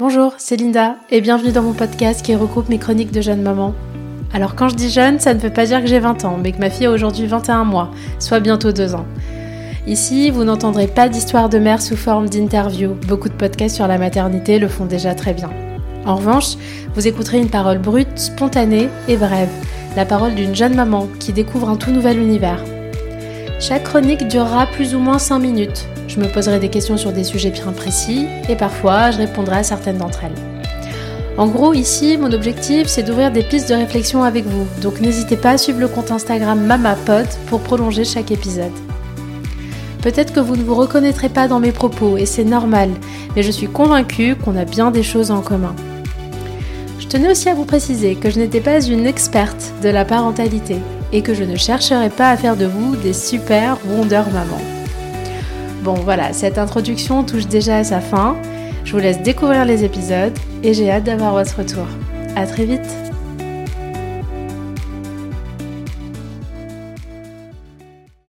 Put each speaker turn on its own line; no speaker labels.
Bonjour, c'est Linda et bienvenue dans mon podcast qui regroupe mes chroniques de jeune maman. Alors quand je dis jeune, ça ne veut pas dire que j'ai 20 ans, mais que ma fille a aujourd'hui 21 mois, soit bientôt 2 ans. Ici, vous n'entendrez pas d'histoire de mère sous forme d'interview. Beaucoup de podcasts sur la maternité le font déjà très bien. En revanche, vous écouterez une parole brute, spontanée et brève. La parole d'une jeune maman qui découvre un tout nouvel univers. Chaque chronique durera plus ou moins 5 minutes. Je me poserai des questions sur des sujets bien précis et parfois je répondrai à certaines d'entre elles. En gros, ici, mon objectif, c'est d'ouvrir des pistes de réflexion avec vous. Donc n'hésitez pas à suivre le compte Instagram MamaPod pour prolonger chaque épisode. Peut-être que vous ne vous reconnaîtrez pas dans mes propos et c'est normal, mais je suis convaincue qu'on a bien des choses en commun. Je tenais aussi à vous préciser que je n'étais pas une experte de la parentalité et que je ne chercherai pas à faire de vous des super Wonder Maman. Bon voilà, cette introduction touche déjà à sa fin. Je vous laisse découvrir les épisodes et j'ai hâte d'avoir votre retour. À très vite